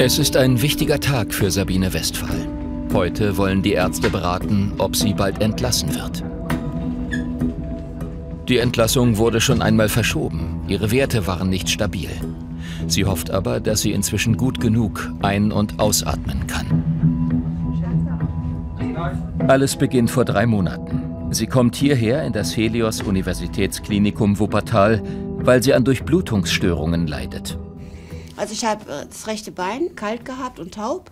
Es ist ein wichtiger Tag für Sabine Westphal. Heute wollen die Ärzte beraten, ob sie bald entlassen wird. Die Entlassung wurde schon einmal verschoben. Ihre Werte waren nicht stabil. Sie hofft aber, dass sie inzwischen gut genug ein- und ausatmen kann. Alles beginnt vor drei Monaten. Sie kommt hierher in das Helios Universitätsklinikum Wuppertal, weil sie an Durchblutungsstörungen leidet. Also ich habe äh, das rechte Bein kalt gehabt und taub.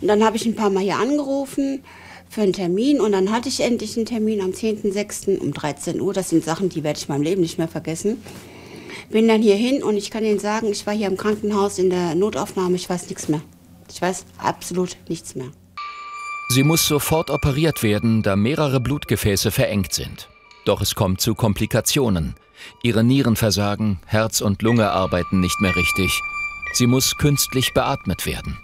Und dann habe ich ein paar Mal hier angerufen für einen Termin und dann hatte ich endlich einen Termin am 10.06. um 13 Uhr. Das sind Sachen, die werde ich in meinem Leben nicht mehr vergessen. Bin dann hier hin und ich kann Ihnen sagen, ich war hier im Krankenhaus in der Notaufnahme, ich weiß nichts mehr. Ich weiß absolut nichts mehr. Sie muss sofort operiert werden, da mehrere Blutgefäße verengt sind. Doch es kommt zu Komplikationen. Ihre Nieren versagen, Herz und Lunge arbeiten nicht mehr richtig. Sie muss künstlich beatmet werden.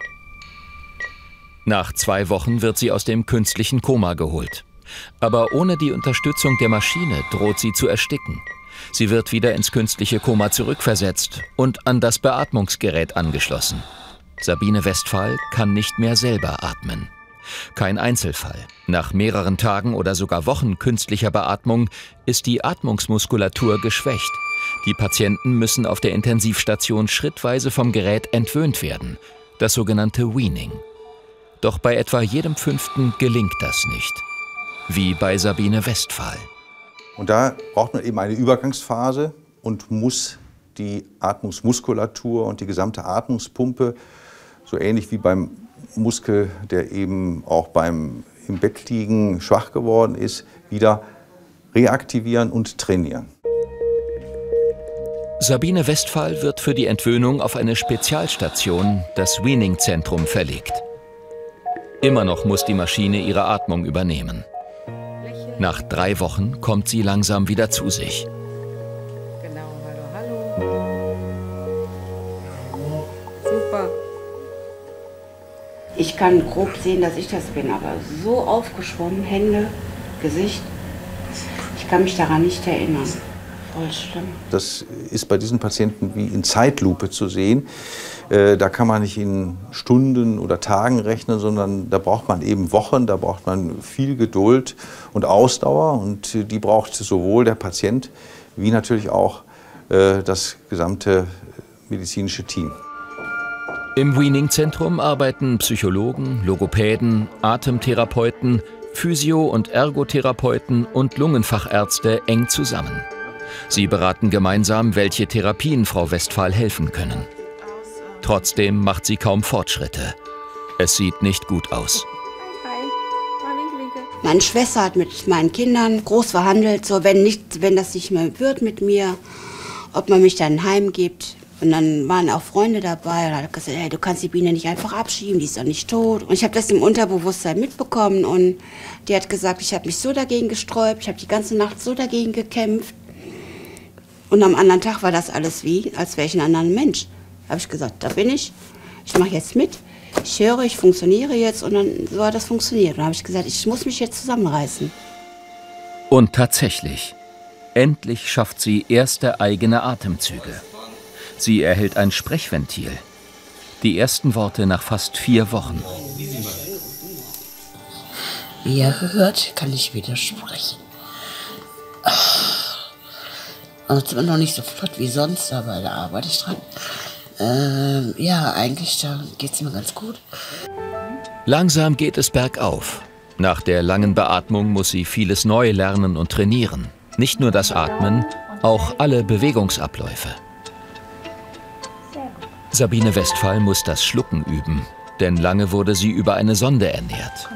Nach zwei Wochen wird sie aus dem künstlichen Koma geholt. Aber ohne die Unterstützung der Maschine droht sie zu ersticken. Sie wird wieder ins künstliche Koma zurückversetzt und an das Beatmungsgerät angeschlossen. Sabine Westphal kann nicht mehr selber atmen. Kein Einzelfall. Nach mehreren Tagen oder sogar Wochen künstlicher Beatmung ist die Atmungsmuskulatur geschwächt. Die Patienten müssen auf der Intensivstation schrittweise vom Gerät entwöhnt werden, das sogenannte Weaning. Doch bei etwa jedem Fünften gelingt das nicht. Wie bei Sabine Westphal. Und da braucht man eben eine Übergangsphase und muss die Atmungsmuskulatur und die gesamte Atmungspumpe, so ähnlich wie beim Muskel, der eben auch beim im Bett liegen schwach geworden ist, wieder reaktivieren und trainieren. Sabine Westphal wird für die Entwöhnung auf eine Spezialstation, das Weaning-Zentrum, verlegt. Immer noch muss die Maschine ihre Atmung übernehmen. Nach drei Wochen kommt sie langsam wieder zu sich. Ich kann grob sehen, dass ich das bin, aber so aufgeschwommen, Hände, Gesicht, ich kann mich daran nicht erinnern. Voll schlimm. Das ist bei diesen Patienten wie in Zeitlupe zu sehen. Äh, Da kann man nicht in Stunden oder Tagen rechnen, sondern da braucht man eben Wochen, da braucht man viel Geduld und Ausdauer. Und äh, die braucht sowohl der Patient wie natürlich auch äh, das gesamte medizinische Team. Im Weaning-Zentrum arbeiten Psychologen, Logopäden, Atemtherapeuten, Physio- und Ergotherapeuten und Lungenfachärzte eng zusammen. Sie beraten gemeinsam, welche Therapien Frau Westphal helfen können. Trotzdem macht sie kaum Fortschritte. Es sieht nicht gut aus. Meine Schwester hat mit meinen Kindern groß verhandelt, so wenn, nicht, wenn das nicht mehr wird mit mir, ob man mich dann heimgibt. Und dann waren auch Freunde dabei und hat gesagt, hey, du kannst die Biene nicht einfach abschieben, die ist doch nicht tot. Und ich habe das im Unterbewusstsein mitbekommen und die hat gesagt, ich habe mich so dagegen gesträubt, ich habe die ganze Nacht so dagegen gekämpft. Und am anderen Tag war das alles wie, als wäre ich ein anderer Mensch. Habe ich gesagt, da bin ich, ich mache jetzt mit, ich höre, ich funktioniere jetzt und dann so hat das funktioniert. Und dann habe ich gesagt, ich muss mich jetzt zusammenreißen. Und tatsächlich. Endlich schafft sie erste eigene Atemzüge. Sie erhält ein Sprechventil. Die ersten Worte nach fast vier Wochen. Wie ihr hört, kann ich widersprechen. Also zwar noch nicht so flott wie sonst, aber da arbeite ich dran. Ähm, ja, eigentlich geht es mir ganz gut. Langsam geht es bergauf. Nach der langen Beatmung muss sie vieles neu lernen und trainieren. Nicht nur das Atmen, auch alle Bewegungsabläufe. Sabine Westphal muss das Schlucken üben, denn lange wurde sie über eine Sonde ernährt.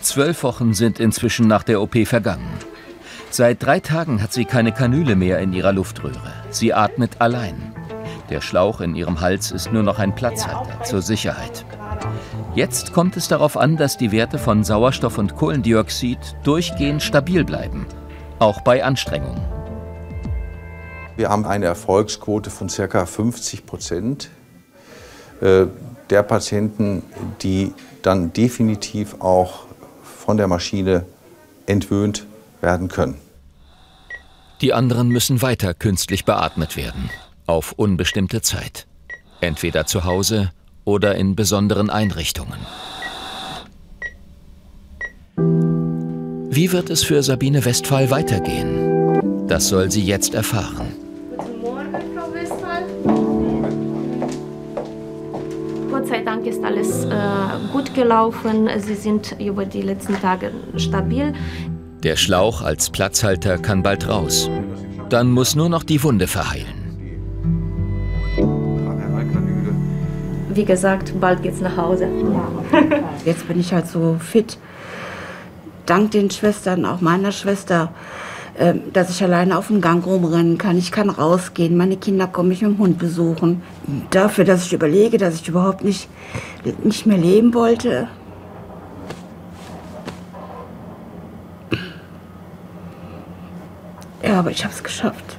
Zwölf Wochen sind inzwischen nach der OP vergangen. Seit drei Tagen hat sie keine Kanüle mehr in ihrer Luftröhre. Sie atmet allein. Der Schlauch in ihrem Hals ist nur noch ein Platzhalter zur Sicherheit. Jetzt kommt es darauf an, dass die Werte von Sauerstoff und Kohlendioxid durchgehend stabil bleiben, auch bei Anstrengung. Wir haben eine Erfolgsquote von ca. 50 Prozent äh, der Patienten, die dann definitiv auch von der Maschine entwöhnt werden können. Die anderen müssen weiter künstlich beatmet werden. Auf unbestimmte Zeit. Entweder zu Hause oder in besonderen Einrichtungen. Wie wird es für Sabine Westphal weitergehen? Das soll sie jetzt erfahren. Ist alles äh, gut gelaufen. Sie sind über die letzten Tage stabil. Der Schlauch als Platzhalter kann bald raus. Dann muss nur noch die Wunde verheilen. Wie gesagt, bald geht's nach Hause. Jetzt bin ich halt so fit. Dank den Schwestern, auch meiner Schwester, ähm, dass ich alleine auf dem Gang rumrennen kann. Ich kann rausgehen. Meine Kinder kommen mich mit dem Hund besuchen. Dafür, dass ich überlege, dass ich überhaupt nicht, nicht mehr leben wollte. Ja, aber ich habe es geschafft.